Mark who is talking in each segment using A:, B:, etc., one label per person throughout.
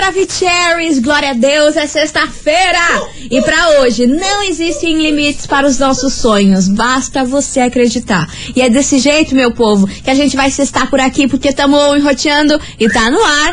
A: Maravicheries, glória a Deus, é sexta-feira! E pra hoje, não existem limites para os nossos sonhos, basta você acreditar. E é desse jeito, meu povo, que a gente vai sextar por aqui, porque tamo enroteando e tá no ar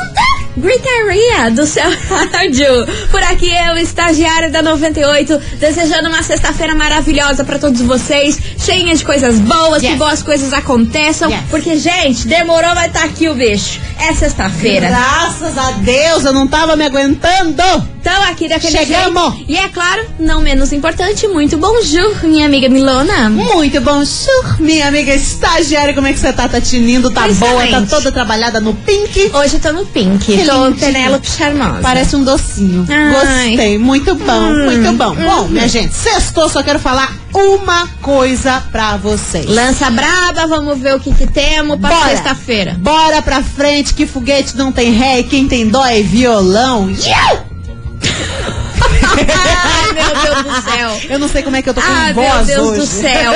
A: Gritaria do seu rádio. Por aqui eu, estagiária da 98, desejando uma sexta-feira maravilhosa pra todos vocês, cheia de coisas boas, que
B: Yes.
A: boas coisas aconteçam.
B: Yes.
A: Porque, gente, demorou, vai estar aqui o bicho. É sexta-feira.
B: Graças a Deus, eu não tava me aguentando.
A: Então, aqui daquele
B: Chegamos.
A: jeito. E é claro, não menos importante, muito bonjour, minha amiga Milona.
B: Muito bom, Chur, minha amiga estagiária. Como é que você tá? Tá tinindo, tá boa, tá
A: Excelente.
B: toda trabalhada no pink.
A: Hoje eu tô no pink, Tô
B: lindinho.
A: Penélope Charmosa.
B: Parece um docinho.
A: Ai.
B: Gostei, muito bom,
A: Hum,
B: muito bom. Bom,
A: hum.
B: minha gente, sextou, só quero falar uma coisa pra vocês.
A: Lança braba, vamos ver o que que temos pra sexta-feira.
B: Bora pra frente, que foguete não tem ré e quem tem dó é violão. Yeah!
A: Meu Deus do céu.
B: Eu não sei como é que eu tô com
A: Ai,
B: voz
A: meu Deus
B: hoje.
A: do céu.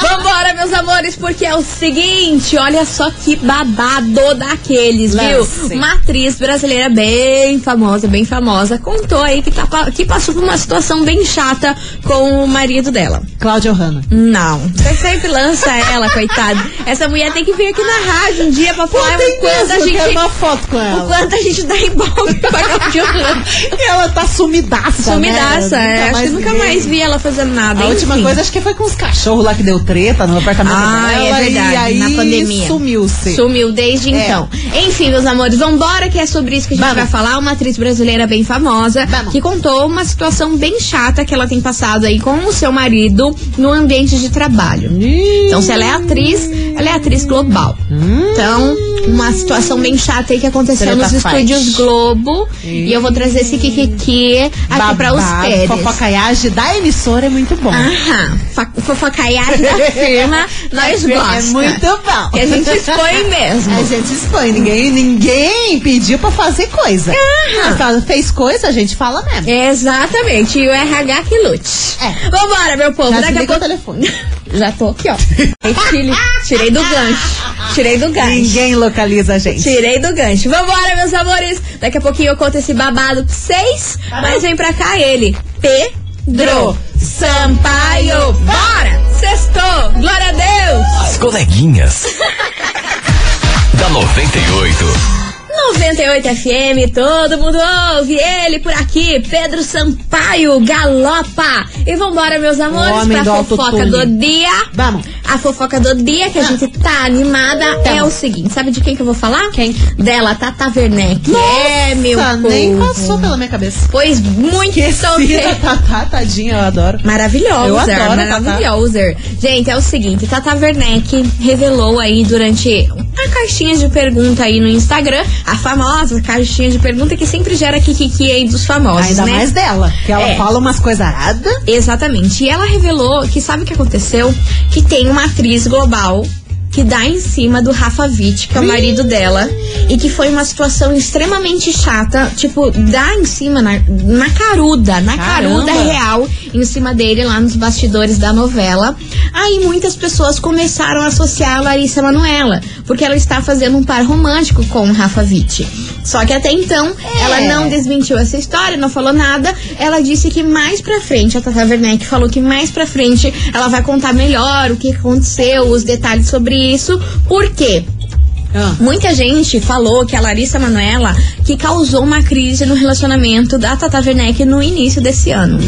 A: Vambora, meus amores, porque é o seguinte, olha só que babado daqueles,
B: Lance.
A: viu? Uma atriz brasileira bem famosa, bem famosa, contou aí que, tá, que passou por uma situação bem chata com o marido dela.
B: Cláudia Hanna.
A: Não, você sempre lança ela, coitada. Essa mulher tem que vir aqui na rádio um dia pra falar o quanto a gente...
B: uma foto com
A: O
B: ela.
A: quanto a gente dá ibope pra Cláudia Hanna.
B: Ela tá sumidaça,
A: Sumidaça,
B: né?
A: é. Acho que nunca
B: vi.
A: mais vi ela fazendo nada.
B: A última coisa acho que foi com os cachorros lá que deu treta no apartamento
A: Ah,
B: dela.
A: é verdade,
B: e aí
A: na pandemia.
B: sumiu-se.
A: Sumiu desde
B: É.
A: então. Enfim, meus amores, vambora que é sobre isso que a gente
B: Vamos.
A: vai falar. Uma atriz brasileira bem famosa
B: Vamos.
A: que contou uma situação bem chata que ela tem passado aí com o seu marido no ambiente de trabalho. Então, se ela é atriz, ela é atriz global. Então, uma situação bem chata aí que aconteceu
B: Treta
A: nos
B: fight.
A: estúdios Globo. E eu vou trazer esse kikiki aqui pra
B: Babado,
A: vocês.
B: Fofocaiagem da emissora é muito bom.
A: Aham, fofocaiagem da firma, nós
B: É
A: gostamos.
B: muito bom.
A: Que a gente expõe mesmo.
B: A gente expõe, ninguém, ninguém pediu pra fazer coisa. Ela fez coisa, a gente fala mesmo.
A: Exatamente, e o RH que lute.
B: É.
A: Vambora, meu povo.
B: Já
A: Daqui a
B: desliga o
A: pouco...
B: telefone.
A: Já tô aqui, ó. Tirei, tirei do gancho. Tirei do gancho.
B: Ninguém localiza a gente.
A: Tirei do gancho. Vambora, meus amores. Daqui a pouquinho eu conto esse babado pra vocês. Mas vem pra cá ele. Pedro Sampaio. Bora! Sextou! Glória a Deus!
C: As coleguinhas. da 98.
A: 98 FM, todo mundo ouve ele por aqui, Pedro Sampaio, galopa. E vambora, meus amores,
B: homem
A: pra fofoca do dia.
B: Vamos.
A: A fofoca do dia que a gente tá animada é o seguinte, sabe de quem que eu vou falar?
B: Quem?
A: Dela, Tata Werneck. é, meu
B: Nossa, nem
A: povo.
B: passou pela minha cabeça.
A: Pois muito
B: Esquecida. Tatá, tadinha, eu adoro.
A: Maravilhosa,
B: Eu adoro
A: maravilhosa. Gente, é o seguinte, Tata Werneck revelou aí durante a caixinha de pergunta aí no Instagram, a famosa caixinha de pergunta que sempre gera kikiki aí dos famosos,
B: Ainda
A: né?
B: mais dela, que ela
A: É.
B: fala umas coisas aradas.
A: Exatamente. E ela revelou que sabe o que aconteceu? Que tem uma atriz global que dá em cima do Rafa Witt, que é o marido dela, e que foi uma situação extremamente chata, tipo, dá em cima, na, na caruda, na
B: Caramba.
A: caruda real, em cima dele, lá nos bastidores da novela. Aí muitas pessoas começaram a associar a Larissa Manoela, porque ela está fazendo um par romântico com o Rafa Witt. Só que até então, ela não desmentiu essa história, não falou nada. Ela disse que mais pra frente, a Tata Werneck falou que mais pra frente ela vai contar melhor o que aconteceu, os detalhes sobre isso. Por quê?
B: Ah.
A: Muita gente falou que a Larissa Manoela que causou uma crise no relacionamento da Tata Werneck no início desse ano.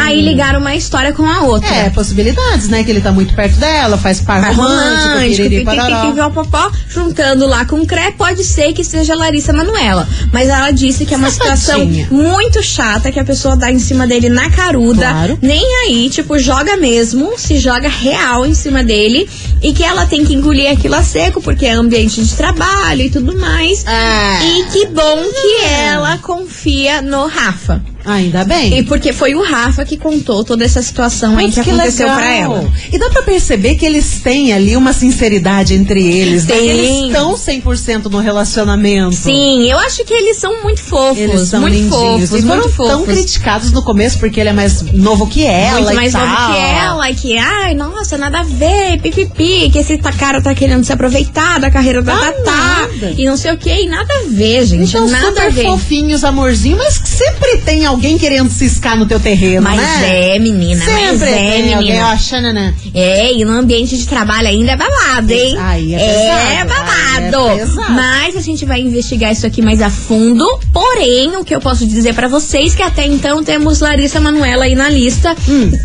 A: Aí ligaram uma história com a outra.
B: Hum. É, possibilidades, né? Que ele tá muito perto dela, faz par
A: Par
B: romântico,
A: romântico,
B: piriri,
A: pipi,
B: parará.
A: pipi, popopó, juntando lá com o Cré, pode ser que seja a Larissa Manoela. Mas ela disse que é uma situação muito chata, que a pessoa dá em cima dele na caruda.
B: Claro.
A: Nem aí, tipo, joga mesmo, se joga real em cima dele. E que ela tem que engolir aquilo a seco, porque ambiente de trabalho e tudo mais.
B: Ah.
A: E que bom que ela confia no Rafa.
B: Ainda bem.
A: E porque foi o Rafa que contou toda essa situação aí
B: Mas
A: que, aconteceu pra ela.
B: E dá pra perceber que eles têm ali uma sinceridade entre eles. né? Eles estão 100% no relacionamento.
A: Sim, eu acho que eles são muito fofos.
B: Eles são
A: muito
B: lindinhos.
A: fofos,
B: e foram
A: muito
B: tão
A: fofos.
B: criticados no começo porque ele é mais novo que ela
A: muito mais
B: tal.
A: novo que ela, que, ai, nossa, nada a ver, pipipi, que esse cara tá querendo se aproveitar da carreira da
B: Ah,
A: Tatá, e não sei o que, e nada a ver, gente,
B: Então,
A: nada a
B: super
A: ver.
B: fofinhos, amorzinho, mas sempre tem alguém querendo ciscar no teu terreno,
A: Mas
B: né?
A: é, menina,
B: Sempre
A: mas é,
B: tem alguém,
A: menina.
B: ó, xananã.
A: É, e no ambiente de trabalho ainda é babado, hein?
B: Aí é pesado,
A: babado.
B: aí é pesado.
A: Mas a gente vai investigar isso aqui mais a fundo. Porém, o que eu posso dizer pra vocês que até então temos Larissa Manoela aí na lista,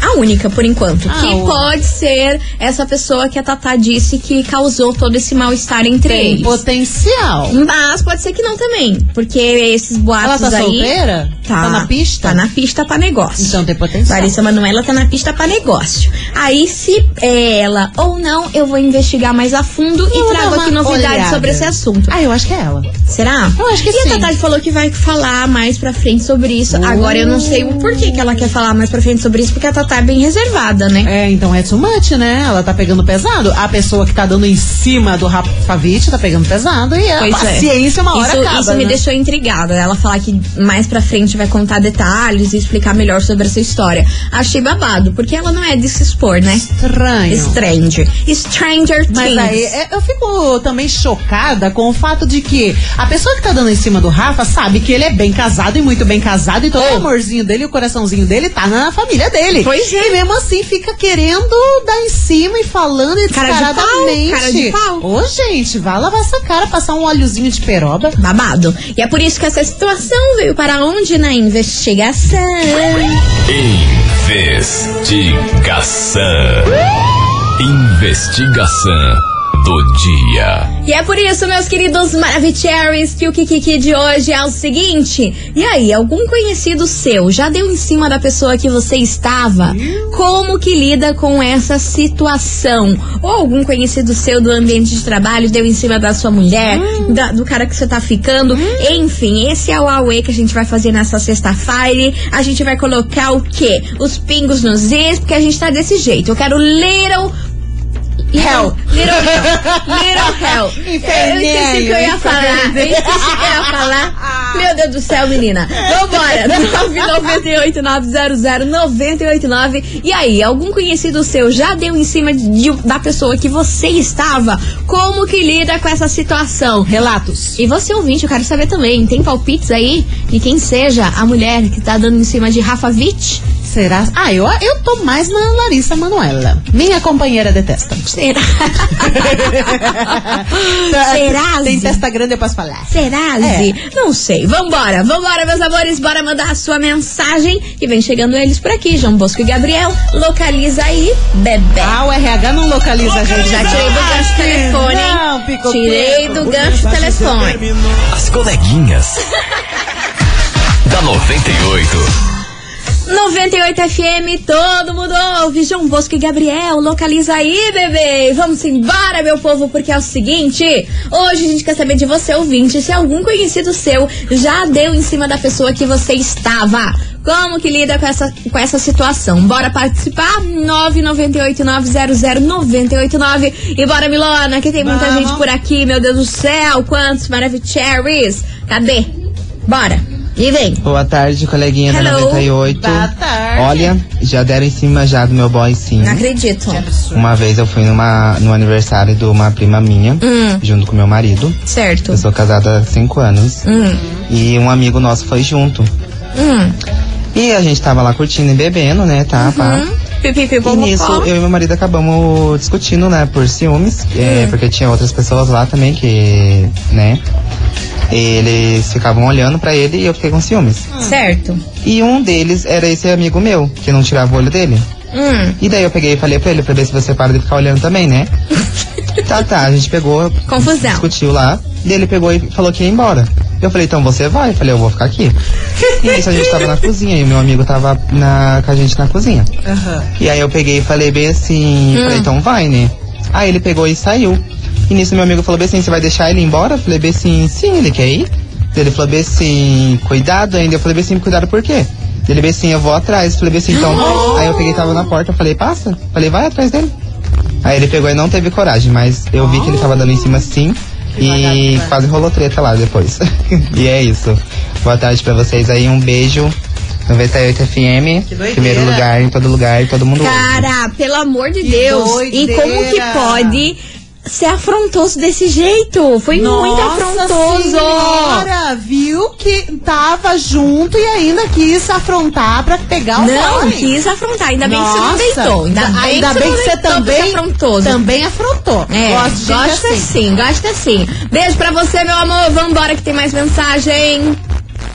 A: a única por enquanto,
B: Hum. Ah,
A: que
B: o-
A: pode ser essa pessoa que a Tatá disse que causou todo esse mal-estar entre
B: Tem
A: eles.
B: potencial.
A: Mas pode ser que não também, porque esses boatos
B: Ela tá
A: aí
B: solteira?
A: Tá,
B: Tá na pista?
A: Tá na pista pra negócio.
B: Então tem potencial.
A: Larissa Manoela tá na pista pra negócio. Aí, se é ela ou não, eu vou investigar mais a fundo
B: Eu
A: e trago aqui novidades
B: olhada.
A: sobre esse assunto.
B: Ah, eu acho que é ela.
A: Será?
B: Eu acho que
A: e
B: sim.
A: a Tatá falou que vai falar mais pra frente sobre isso. Agora eu não sei o porquê que ela quer falar mais pra frente sobre isso, porque a Tatá é bem reservada, né?
B: É, então é too much, né? Ela tá pegando pesado. A pessoa que tá dando em cima do Rafavite tá pegando pesado e a
A: Pois é.
B: paciência uma hora
A: isso,
B: acaba,
A: isso me
B: né?
A: deixou intrigada. Ela falar que mais pra frente vai contar detalhes e explicar melhor sobre essa história. Achei babado, porque ela não é de se expor, né?
B: Estranho.
A: Stranger. Stranger Things.
B: Mas aí, é, eu fico também chocada com o fato de que a pessoa que tá dando em cima do Rafa sabe que ele é bem casado e muito bem casado, e todo o amorzinho dele, o coraçãozinho dele tá na família dele.
A: Pois é.
B: E mesmo assim fica querendo dar em cima e falando e
A: Cara de pau,
B: descaradamente.
A: cara de pau.
B: Ô, gente, vai lavar essa cara, passar um óleozinho de peroba.
A: Babado. E é por isso que essa situação veio para onde? Na investigação.
C: Investigação. Investigação do dia.
A: E é por isso, meus queridos Maravicheries, que o Kikiki de hoje é o seguinte. E aí, algum conhecido seu já deu em cima da pessoa que você estava? Como que lida com essa situação? Ou algum conhecido seu do ambiente de trabalho deu em cima da sua mulher, da- do cara que você tá ficando? Enfim, esse é o Aue que a gente vai fazer nessa sexta-feira. A gente vai colocar o quê? Os pingos nos is, porque a gente tá desse jeito. Eu quero little
B: Hell.
A: Little Hell. Little Hell.
B: Inferninho,
A: Eu esqueci que eu ia falar. Eu esqueci que eu ia falar. Meu Deus do céu, menina. Vambora. 998-900-989. E aí, algum conhecido seu já deu em cima de- da pessoa que você estava? Como que lida com essa situação?
B: Relatos.
A: E você, ouvinte, eu quero saber também. Tem palpites aí de quem seja a mulher que tá dando em cima de Rafa Witt?
B: Será? Ah, eu, eu tô mais na Larissa Manoela. Minha companheira detesta.
A: Será? Será?
B: Tem testa grande, eu posso falar.
A: Será,
B: É.
A: Não sei. Vambora, vambora, meus amores. Bora mandar a sua mensagem. Que vem chegando eles por aqui. João Bosco e Gabriel. Localiza aí, bebê.
B: Ah, o RH não localiza a gente.
A: Já tirei do gancho o telefone, hein?
B: Não, pico
A: Tirei do gancho o telefone.
C: As coleguinhas. da 98.
A: 98 FM, todo mundo ouve. João Bosco e Gabriel, localiza aí, bebê. Vamos embora, meu povo, porque é o seguinte: hoje a gente quer saber de você, ouvinte, se algum conhecido seu já deu em cima da pessoa que você estava. Como que lida com essa, com essa situação? Bora participar? 998900989. E bora, Milona, que tem muita
B: Vamos.
A: gente por aqui, meu Deus do céu. Quantos maravilhosos. Cadê? Bora. E vem.
D: Boa tarde, coleguinha
A: Hello.
D: da 98.
B: Boa tarde.
D: Olha, já deram em cima já do meu boy sim.
A: Não acredito.
D: Uma vez eu fui numa, no aniversário de uma prima minha,
A: Hum.
D: junto com meu marido.
A: Certo.
D: Eu sou casada há cinco anos.
A: Hum.
D: E um amigo nosso foi junto.
A: Hum.
D: E a gente tava lá curtindo e bebendo, né, tá, pá.
A: Pipipi,
D: E nisso, eu e meu marido acabamos discutindo, né, por ciúmes, é, porque tinha outras pessoas lá também que, né, eles ficavam olhando pra ele e eu fiquei com ciúmes.
A: Certo.
D: E um deles era esse amigo meu, que não tirava o olho dele.
A: Hum,
D: E daí eu peguei e falei pra ele, pra ver se você para de ficar olhando também, né? tá, tá, a gente pegou,
A: confusão.
D: discutiu lá, e ele pegou e falou que ia embora. Eu falei, então você vai? Eu falei, eu vou ficar aqui. e nisso a gente tava na cozinha, e o meu amigo tava na, com a gente na cozinha.
B: Aham.
D: E aí eu peguei e falei bem assim, falei, então vai, né? Aí ele pegou e saiu. E nisso meu amigo falou bem assim, você vai deixar ele embora? Eu falei bem assim, sim, ele quer ir. Ele falou bem assim, cuidado ainda. Eu falei bem assim, cuidado por quê? Ele bem assim, eu vou atrás. Eu falei bem assim, então. Aí eu peguei tava na porta, eu falei, passa. Falei, vai atrás dele. Aí ele pegou e não teve coragem, mas eu vi que ele tava dando em cima sim. E quase rolou treta lá depois. e é isso. Boa tarde pra vocês aí, um beijo. 98 FM, primeiro lugar em todo lugar e todo mundo ouve.
A: Cara, pelo amor de
B: Que
A: Deus. E como que pode ser afrontoso desse jeito? Foi muito
B: Nossa
A: afrontoso.
B: senhora, viu que tava junto e ainda quis afrontar pra pegar o
A: Não,
B: boy.
A: quis afrontar. Ainda bem que você não
B: Nossa,
A: deitou. Ainda bem,
B: ainda
A: que,
B: bem que você também,
A: ser afrontoso.
B: também afrontou.
A: É,
B: Gosto de
A: gosta
B: assim.
A: sim, gosta sim. Beijo pra você, meu amor. Vambora que tem mais mensagem.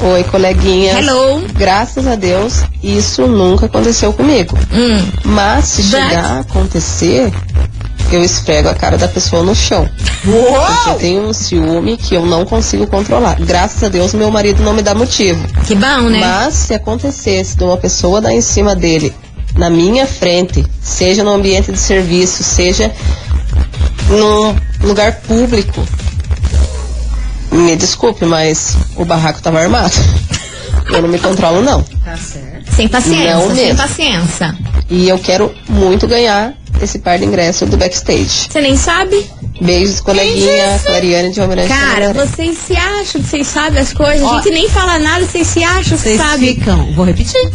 E: Oi, coleguinhas.
A: Hello.
E: Graças a Deus, isso nunca aconteceu comigo.
A: Hum.
E: Mas se
A: But-
E: chegar a acontecer, eu esfrego a cara da pessoa no chão. Porque eu tenho um ciúme que eu não consigo controlar. Graças a Deus, meu marido não me dá motivo.
A: Que bom, né?
E: Mas se acontecesse de uma pessoa dar em cima dele na minha frente, seja no ambiente de serviço, seja num lugar público, me desculpe, mas o barraco tava armado. Eu não me controlo, não.
B: Tá certo.
A: Sem paciência,
E: Não
A: sem
E: mesmo.
A: paciência.
E: E eu quero muito ganhar esse par de ingresso do backstage.
A: Você nem sabe?
E: Beijos, coleguinha, Clariane de Almirante.
A: Cara, vocês se acham que vocês sabem as coisas.
B: Ó,
A: a gente nem fala nada, vocês se acham que
B: Vocês
A: sabem.
B: ficam, vou repetir.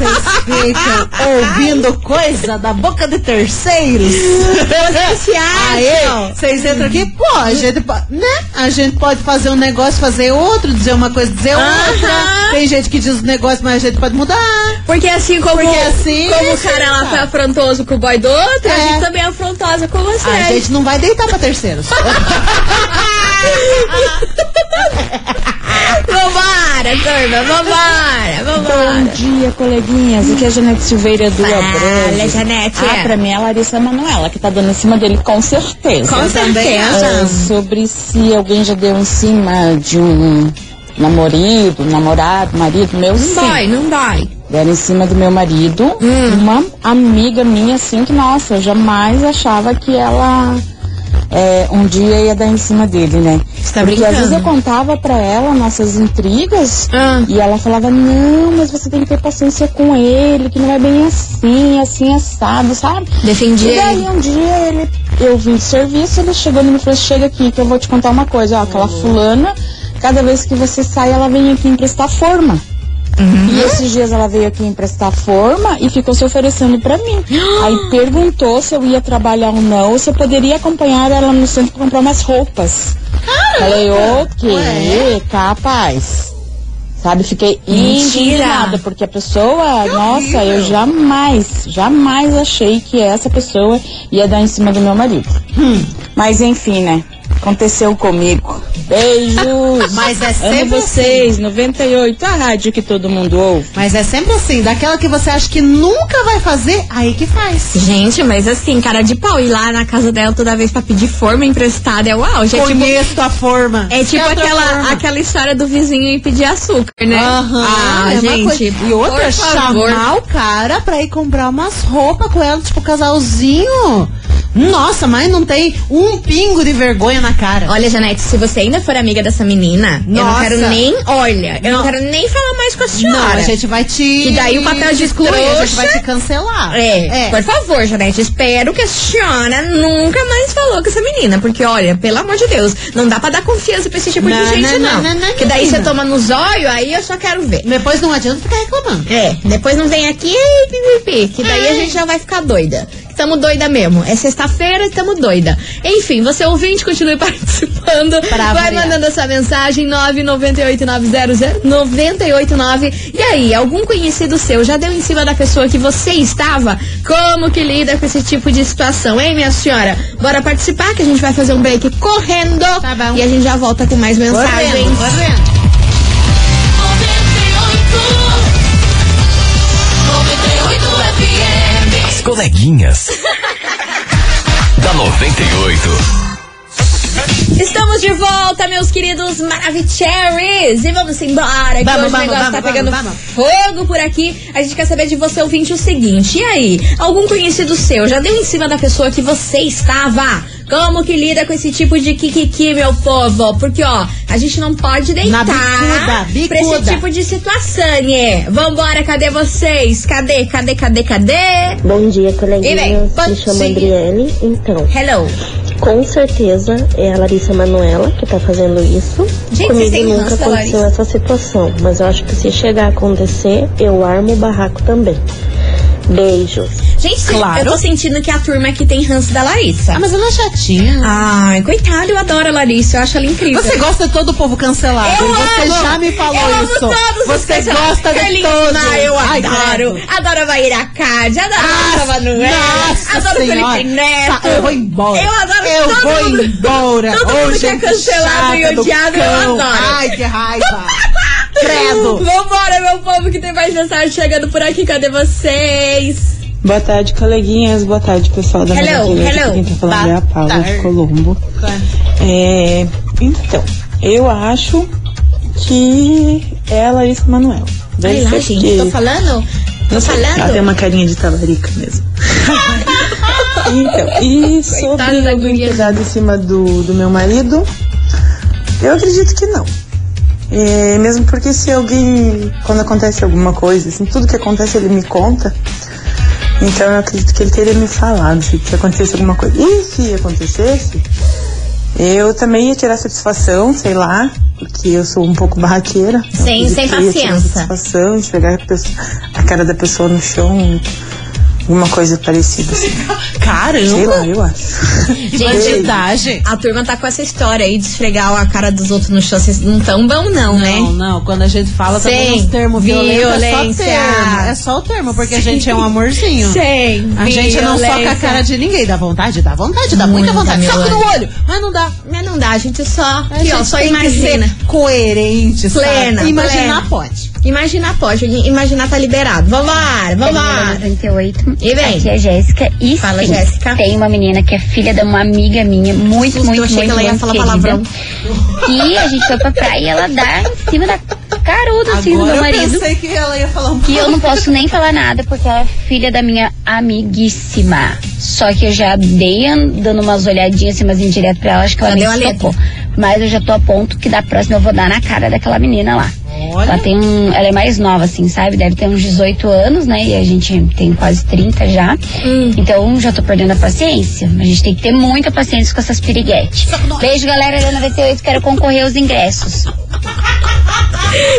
B: Vocês ficam ouvindo coisa da boca de terceiros. Aí,
A: acham.
B: vocês entram aqui, pô, a gente, po- né? A gente pode fazer um negócio, fazer outro, dizer uma coisa, dizer outra.
A: Aham.
B: Tem gente que diz um negócio, mas a gente pode mudar.
A: Porque assim como,
B: Porque assim,
A: como o cara lá
B: tá.
A: foi afrontoso com o boy do outro, a
B: É.
A: gente também é afrontosa com você.
B: A gente não vai deitar pra terceiros.
A: Vambora, turma, vambora, vambora.
F: Bom dia, coleguinhas. Aqui é a Janete Silveira do
A: Fala,
F: Abreu.
A: Janete.
F: Ah, pra mim é a Larissa Manoela, que tá dando em cima dele com certeza.
A: Com certeza.
F: Ah, sobre se alguém já deu em cima de um namorado, namorado, marido meu,
A: Não
F: sim.
A: dói, não dói.
F: Deram em cima do meu marido.
A: Hum.
F: Uma amiga minha, assim, que, nossa, eu jamais achava que ela é, um dia ia dar em cima dele, né?
A: Você tá
F: Porque às vezes eu
A: brincando?
F: contava pra ela nossas intrigas
A: Ah.
F: e ela falava, não, mas você tem que ter paciência com ele, que não é bem assim, assim assado, sabe?
A: Defendi
F: E daí um dia ele, eu vim de serviço, ele chegou e me falou, chega aqui que eu vou te contar uma coisa, ó, aquela fulana, cada vez que você sai, ela vem aqui emprestar forma. E esses dias ela veio aqui emprestar forma e ficou se oferecendo pra mim. Aí perguntou se eu ia trabalhar ou não, se eu poderia acompanhar ela no centro pra comprar umas roupas. Falei, o quê? Capaz. Sabe, fiquei
A: Mentira.
F: indignada, porque a pessoa, nossa, eu jamais, jamais achei que essa pessoa ia dar em cima do meu marido. Mas enfim, né? Aconteceu comigo. Beijos!
B: Mas é
F: Amo
B: sempre
F: vocês, 98, a rádio que todo mundo ouve.
B: Mas é sempre assim, daquela que você acha que nunca vai fazer, aí que faz.
A: Gente, mas assim, cara de pau, ir lá na casa dela toda vez pra pedir forma emprestada é o auge. É tipo,
B: Conheço a forma.
A: é tipo
B: É
A: aquela,
B: forma.
A: aquela história do vizinho ir pedir açúcar, né?
B: Aham,
A: ah,
B: mesma
A: gente.
B: coisa. E outra,
A: por favor.
B: chamar o cara pra ir comprar umas roupas com ela, tipo casalzinho. Nossa, mas não tem um pingo de vergonha na cara.
A: Olha, Janete, se você ainda for amiga dessa menina, eu não
B: Nossa.
A: quero nem. Olha, eu não,
B: Não.
A: quero nem falar mais com a
B: não,
A: senhora.
B: a gente vai te.
A: Que daí o papel de
B: excluir, a gente vai te cancelar.
A: É, por favor, Janete, espero que a senhora nunca mais falou com essa menina. Porque, olha, pelo amor de Deus, não dá pra dar confiança pra esse tipo
B: Não,
A: de gente,
B: não,
A: não.
B: não, não, não,
A: que daí você toma nos olhos, aí eu só quero ver.
B: Depois não adianta ficar reclamando.
A: É, depois não vem aqui, "Ei, pipipi", que daí a gente já vai ficar doida. Tamo doida mesmo. É sexta-feira e tamo doida. Enfim, você ouvinte, continue participando.
B: Pra
A: Vai
B: variar.
A: mandando a sua mensagem 998900989. E aí, algum conhecido seu já deu em cima da pessoa que você estava? Como que lida com esse tipo de situação, hein, minha senhora? Bora participar que a gente vai fazer um break correndo.
B: Tá bom.
A: E a gente já volta com mais mensagens.
B: Correndo, correndo.
C: Coleguinhas. da 98.
A: Estamos de volta, meus queridos Maravicheries! E vamos embora, que
B: Vamos,
A: hoje
B: vamos,
A: o negócio
B: vamos,
A: tá pegando
B: vamos,
A: fogo por aqui. A gente quer saber de você, ouvinte, o seguinte. E aí, algum conhecido seu já deu em cima da pessoa que você estava? Como que lida com esse tipo de kikiki, meu povo? Porque, ó, a gente não pode deitar
B: bicuda, bicuda.
A: pra esse tipo de situação, né? Vambora, cadê vocês? Cadê, cadê, cadê, cadê?
G: Bom dia,
A: E bom
G: Me chamo. Adriele. Então,
A: Hello.
G: Com certeza é a Larissa Manuela que tá fazendo isso.
A: Gente,
G: Comigo nunca aconteceu essa situação, mas eu acho que se chegar a acontecer, eu armo o barraco também. Beijos.
A: Gente,
B: Claro.
A: eu tô sentindo que a turma aqui tem ranço da Larissa.
B: Ah, mas ela é chatinha.
A: Ai, coitada, eu adoro a Larissa, eu acho ela incrível.
B: Você gosta de todo o povo cancelado.
A: Eu
B: você
A: amo.
B: já me falou
A: eu amo
B: isso.
A: todos os
B: você gosta de
A: Feliz
B: todos.
A: Maio, eu
B: Ai,
A: adoro.
B: credo.
A: Adoro a Maíra Card, adoro a
B: Nossa,
A: Manuel.
B: nossa
A: Adoro o
B: senhora.
A: Felipe Neto.
B: Tá, eu vou embora.
A: Eu adoro
B: Eu
A: todo
B: vou
A: mundo.
B: embora.
A: Todo
B: Ô,
A: mundo que é cancelado e odiado, eu adoro.
B: Ai, que raiva. Credo.
A: Vambora, meu povo, que tem mais mensagem chegando por aqui. Cadê vocês?
H: Boa tarde, coleguinhas. Boa tarde, pessoal da
A: Hello, hello.
H: Quem tá falando é a Paula
B: tarde.
H: de Colombo. É, então, eu acho que é a Larissa Manoel. Deve
A: Ai lá,
H: ser
A: gente, tô falando? Tô
H: Não sei, Ela tem
A: falando?
H: uma carinha de talarica mesmo. então, e
A: Coitada
H: sobre
A: da
H: alguém
A: guria.
H: ter dado em cima do, do meu marido, eu acredito que não. É, mesmo porque se alguém, quando acontece alguma coisa, assim, tudo que acontece ele me conta. Então eu acredito que ele teria me falado se, se acontecesse alguma coisa. E se acontecesse, eu também ia tirar satisfação, sei lá, porque eu sou um pouco barraqueira.
A: Sem- sem paciência.
H: satisfação, enxergar a, pessoa- a cara da pessoa no chão, alguma coisa parecida assim. Sei lá,
B: Caramba.
H: eu acho.
B: Que bandidagem.
A: A turma tá com essa história aí de esfregar a cara dos outros no chão. Vocês não tão bom, não, né?
B: Não, não. Quando a gente fala também
A: Sim,
B: os termos violentos, é só
A: violência.
B: termo. É só o termo, porque a gente é um amorzinho.
A: Sim,
B: A gente não soca a cara de ninguém. Dá vontade? Dá vontade, dá muita
A: Muita
B: vontade. Soca no olho, mas não dá.
A: Mas não dá, a gente só.
B: A
A: Aqui, ó,
B: gente
A: só
B: tem que
A: imagina.
B: ser coerente, sabe?
A: Plena,
B: Imaginar
A: plena.
B: pode.
A: Imaginar pode, imaginar tá liberado. Vambora, vambora.
I: 98.
A: E vem.
I: Aqui é Jéssica. E
A: Fala,
I: sim,
A: Jéssica.
I: tem uma menina que é filha de uma amiga minha, muito,
A: Susto,
I: muito,
A: eu achei
I: muito,
A: que ela ia falar
I: querida.
A: palavrão.
I: E a gente foi pra praia e ela dá em cima da caruda, assim, do meu
B: eu
I: marido.
B: pensei que ela ia falar um
I: Que eu não posso nem falar nada, porque ela é filha da minha amiguíssima. Só que eu já dei an- dando umas olhadinhas assim, umas indiretas pra ela, acho que ela
A: Já
I: nem se tocou. Mas eu já tô a ponto que da próxima eu vou dar na cara daquela menina lá.
B: Olha.
I: Ela tem um. Ela é mais nova, assim, sabe? Deve ter uns 18 anos, né? E a gente tem quase 30 já.
A: Hum.
I: Então já tô perdendo a paciência. A gente tem que ter muita paciência com essas piriguetes. Beijo, galera da 98, quero concorrer aos ingressos.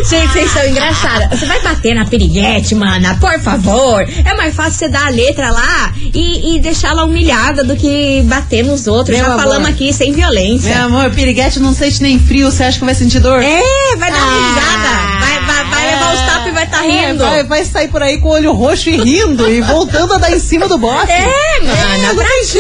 A: Gente, vocês são engraçadas. Você vai bater na piriguete, mana, por favor. É mais fácil você dar a letra lá e, e deixar ela humilhada do que bater nos outros.
B: Meu
A: Já
B: amor.
A: falamos aqui sem violência.
B: Meu amor, piriguete não sente nem frio, você acha que vai sentir dor?
A: É, vai dar
B: Ah.
A: risada. Vai, vai, vai levar os tapas e vai estar tá
B: É,
A: rindo.
B: vai, vai sair por aí com o olho roxo e rindo e voltando a dar em cima do bofe.
A: É, mana,
B: não
A: pra
B: tem
A: quê?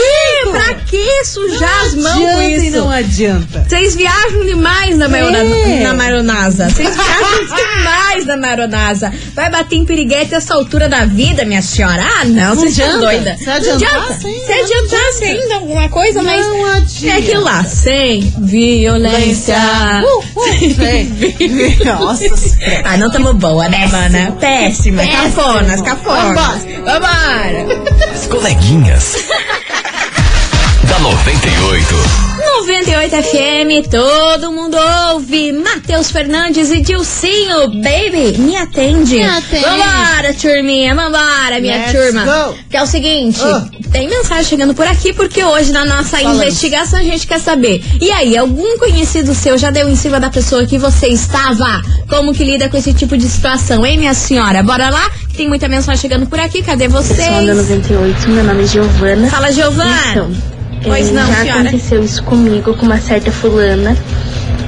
A: Pra que sujar as mãos
B: adianta
A: com
B: e
A: isso?
B: não adianta.
A: Vocês viajam demais na, maionese,
B: É.
A: na maionasa. Vocês viajam demais na maionasa. Vai bater em piriguete essa altura da vida, minha senhora? Ah, não,
B: Não
A: vocês estão
B: adianta.
A: doidas.
B: Se
A: Não
B: adiantasse?
A: Se adiantasse ainda alguma coisa, mas
B: Não adianta.
A: é aquilo lá. Sem violência.
B: Uh, uh. Nossa senhora.
A: Ah, não tamo boa, né, mana? Péssima.
B: Péssimo.
A: Cafonas, cafonas.
B: Vambora.
A: Vambora.
C: As coleguinhas. Da 98.
A: 98 FM, todo mundo ouve. Matheus Fernandes e Dilcinho, baby, me atende.
B: Me atende.
A: Vambora, turminha, vambora, minha
B: Let's
A: turma.
B: go.
A: Que é o seguinte,
B: Ah.
A: tem mensagem chegando por aqui, porque hoje na nossa
B: Falamos.
A: investigação a gente quer saber. E aí, algum conhecido seu já deu em cima da pessoa que você estava? Como que lida com esse tipo de situação, hein, minha senhora? Bora lá? que Tem muita mensagem chegando por aqui, cadê vocês?
G: Pessoal da 98, meu nome é Giovana.
A: Fala, Giovana.
G: Então,
A: Pois
G: é,
A: não,
G: já
A: senhora.
G: aconteceu isso comigo com uma certa fulana.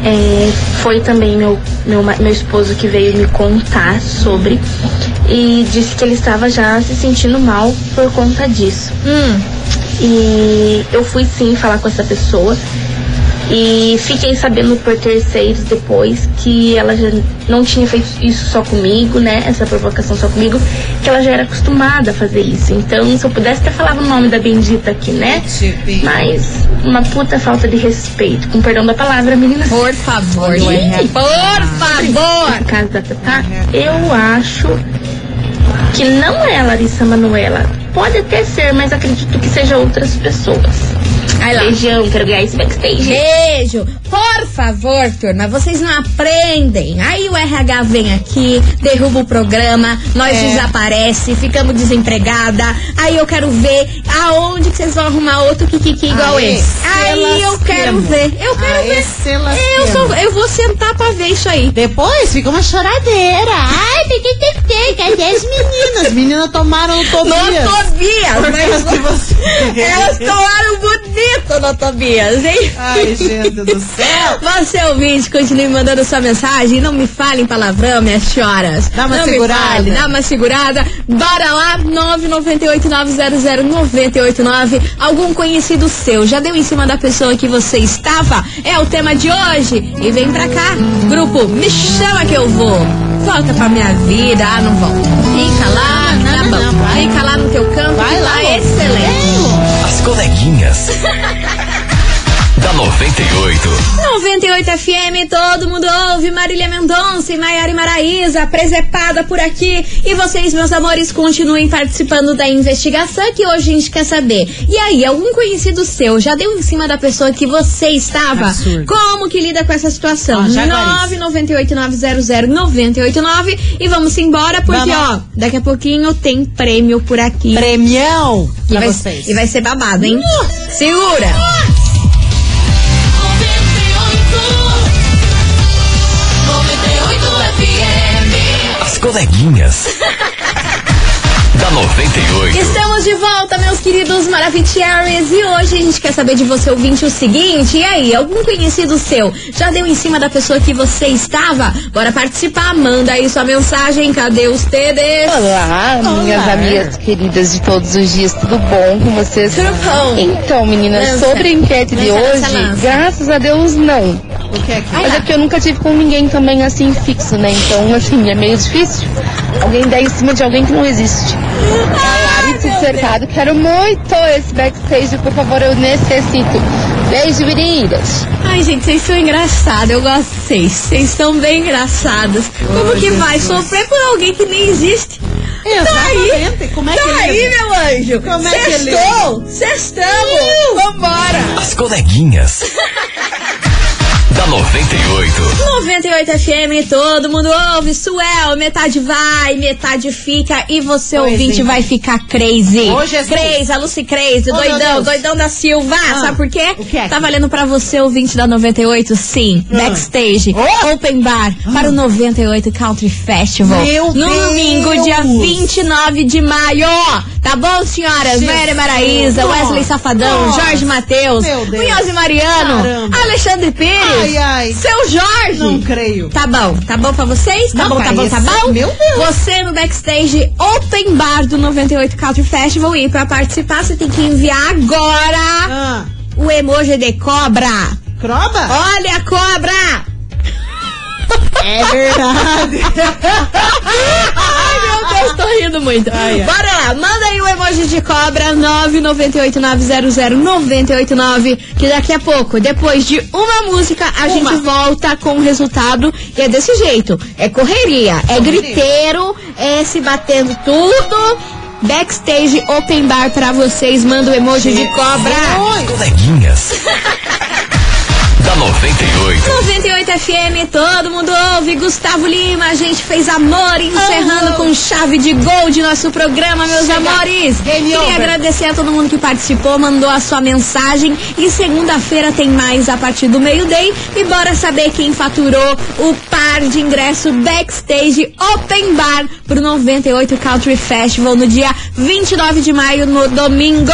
G: É, foi também meu, meu, meu esposo que veio me contar sobre e disse que ele estava já se sentindo mal por conta disso.
A: Hum.
G: E eu fui sim falar com essa pessoa e fiquei sabendo por terceiros depois que ela já não tinha feito isso só comigo, né? Essa provocação só comigo, que ela já era acostumada a fazer isso. Então, se eu pudesse até falava o nome da bendita aqui, né? Mas uma puta falta de respeito. Com perdão da palavra, menina.
A: Por favor,
G: Ih,
A: por favor.
G: No caso da Tatá, eu acho que não é a Larissa Manoela. Pode até ser, mas acredito que seja outras pessoas. Beijão, quero ganhar esse backstage.
A: Beijo. Por favor, turma, vocês não aprendem. Aí o RH vem aqui, derruba o programa, nós
B: É.
A: desaparece, ficamos desempregada. Aí eu quero ver aonde que vocês vão arrumar outro kikiki igual
B: Aê,
A: esse. Aí eu quero ver. Eu quero
B: Aê,
A: ver. Eu, só, eu vou sentar pra ver isso aí.
B: Depois fica uma choradeira. Ai, tem que ter, ter, cadê as meninas? As meninas tomaram o Tobias.
A: Tobias,
B: Por
A: mas elas tomaram bonito no Tobias, hein?
B: Ai, gente do céu.
A: Você ouvinte, continue mandando sua mensagem. Não me falem palavrão, minhas choras.
B: Dá uma
A: Não
B: segurada.
A: Fale, dá uma segurada. Bora lá, 998-900-989. Algum conhecido seu já deu em cima da pessoa que você estava? É o tema de hoje. E vem pra cá. Grupo, me chama que eu vou. Volta pra minha vida. Ah, não volta. Fica lá,
B: Não, não, não.
A: Fica lá no teu canto.
B: Vai lá, louco.
A: excelente.
C: As coleguinhas. da 98.
A: 98 FM, todo mundo ouve. Marília Mendonça e Maiara e Maraísa, presepada por aqui. E vocês, meus amores, continuem participando da investigação que hoje a gente quer saber. E aí, algum conhecido seu já deu em cima da pessoa que você estava?
B: Absurdo.
A: Como que lida com essa situação?
B: Jaguarice.
A: 998-900-989. E vamos embora, porque,
B: Vamos.
A: ó, daqui a pouquinho tem prêmio por aqui.
B: Premião
A: E
B: pra
A: vai,
B: vocês.
A: e vai ser babado, hein? Segura!
C: Coleguinhas. da 98.
A: Estamos de volta, meus queridos Maravicheries. E hoje a gente quer saber de você, ouvinte, o seguinte. E aí, algum conhecido seu já deu em cima da pessoa que você estava? Bora participar, manda aí sua mensagem. Cadê os TDs?
J: Olá, minhas
A: Olá.
J: amigas queridas de todos os dias, tudo bom com vocês?
A: Tudo bom.
J: Então, meninas, sobre a enquete de
A: Lança,
J: hoje, graças a Deus não.
B: O que é que
J: Mas é que eu nunca tive com ninguém também assim fixo, né? Então, assim, é meio difícil. Alguém dar em cima de alguém que não existe. Larissa do Cercado, quero muito esse backstage, por favor, eu necessito. Beijo, meninas.
A: Ai, gente, vocês são engraçados. Eu gosto de vocês. Vocês são bem engraçados. Como que vai sofrer por alguém que nem existe?
B: Exatamente. Como é que
A: tá aí,
B: lida?
A: meu anjo.
B: Como é que
A: Sextou. Sextamos. Vambora.
C: As coleguinhas. da 98.
A: 98 FM, todo mundo ouve. Suel, metade vai, metade fica. E você,
B: Pois
A: ouvinte,
B: então.
A: vai ficar crazy.
B: Ô, Jesus.
A: Crazy, a Lucy Crazy,
B: meu
A: doidão, doidão da Silva.
B: Ah,
A: Sabe por quê?
B: o que é?
A: Tá valendo pra você, ouvinte da 98, sim.
B: Ah.
A: Backstage,
B: Oh.
A: open bar, para o 98 Country Festival.
B: Meu
A: no
B: Deus.
A: domingo, dia 29 de maio. Tá bom, senhoras? Mary Maraísa. Wesley Safadão,
B: Nossa.
A: Jorge Matheus. Munhoz e Mariano,
B: Caramba.
A: Alexandre Pires,
B: Ai, ai.
A: seu Jorge.
B: Não creio.
A: Tá bom, tá bom pra vocês? Tá
B: Não,
A: bom, tá bom, tá bom?
B: meu Deus.
A: Você no backstage Open Bar do 98 Country Festival e pra participar você tem que enviar agora
B: Ah,
A: o emoji de cobra.
B: croba?
A: Olha a cobra!
B: É verdade.
A: Ai, meu Deus, tô rindo muito.
B: Ai, ai.
A: Bora lá, manda aí o emoji de cobra 998900989 que daqui a pouco, depois de uma música, a
B: Uma.
A: gente volta com o resultado e é desse jeito. É correria, é griteiro, é se batendo tudo. Backstage Open Bar pra vocês, manda o emoji de cobra.
C: As coleguinhas. da 98.
A: 98 FM, todo mundo ouve. Gustavo Lima, a gente fez amor encerrando com chave de gol de nosso programa, meus amores.
B: Game
A: Queria
B: over.
A: agradecer a todo mundo que participou, mandou a sua mensagem. E segunda-feira tem mais a partir do meio-day. E bora saber quem faturou o par de ingresso backstage Open Bar pro 98 Country Festival no dia 29 de maio, no domingo.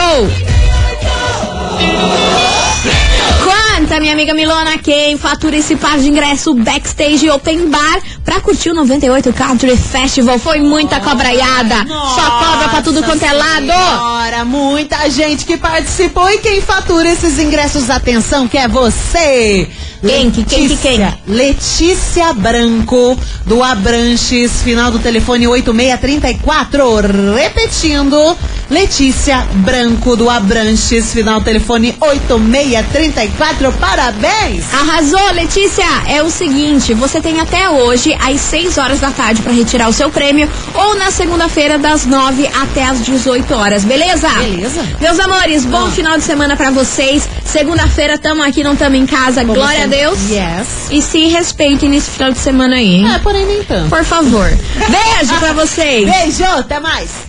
A: Conta, minha amiga Milona, quem fatura esse par de ingresso backstage open bar pra curtir o 98 Country Festival. Foi muita cobraiada. Só cobra pra tudo quanto é lado.
B: Senhora, muita gente que participou e quem fatura esses ingressos, atenção, que é você.
A: Quem que- quem que quem?
B: Letícia Branco, do Abranches, final do telefone 8634. Repetindo, Letícia Branco, do Abranches, final telefone 8634. Parabéns!
A: Arrasou, Letícia! É o seguinte, você tem até hoje, às 6 horas da tarde, pra retirar o seu prêmio, ou na segunda-feira, das 9 até as 18 horas, beleza?
B: Beleza.
A: Meus amores, bom final de semana pra vocês. Segunda-feira tamo aqui, não tamo em casa,
B: Como
A: glória a. Deus.
B: Yes.
A: E se respeitem nesse final de semana aí, hein?
B: É, porém nem tanto.
A: Por favor. Beijo pra vocês.
B: Beijo, até mais.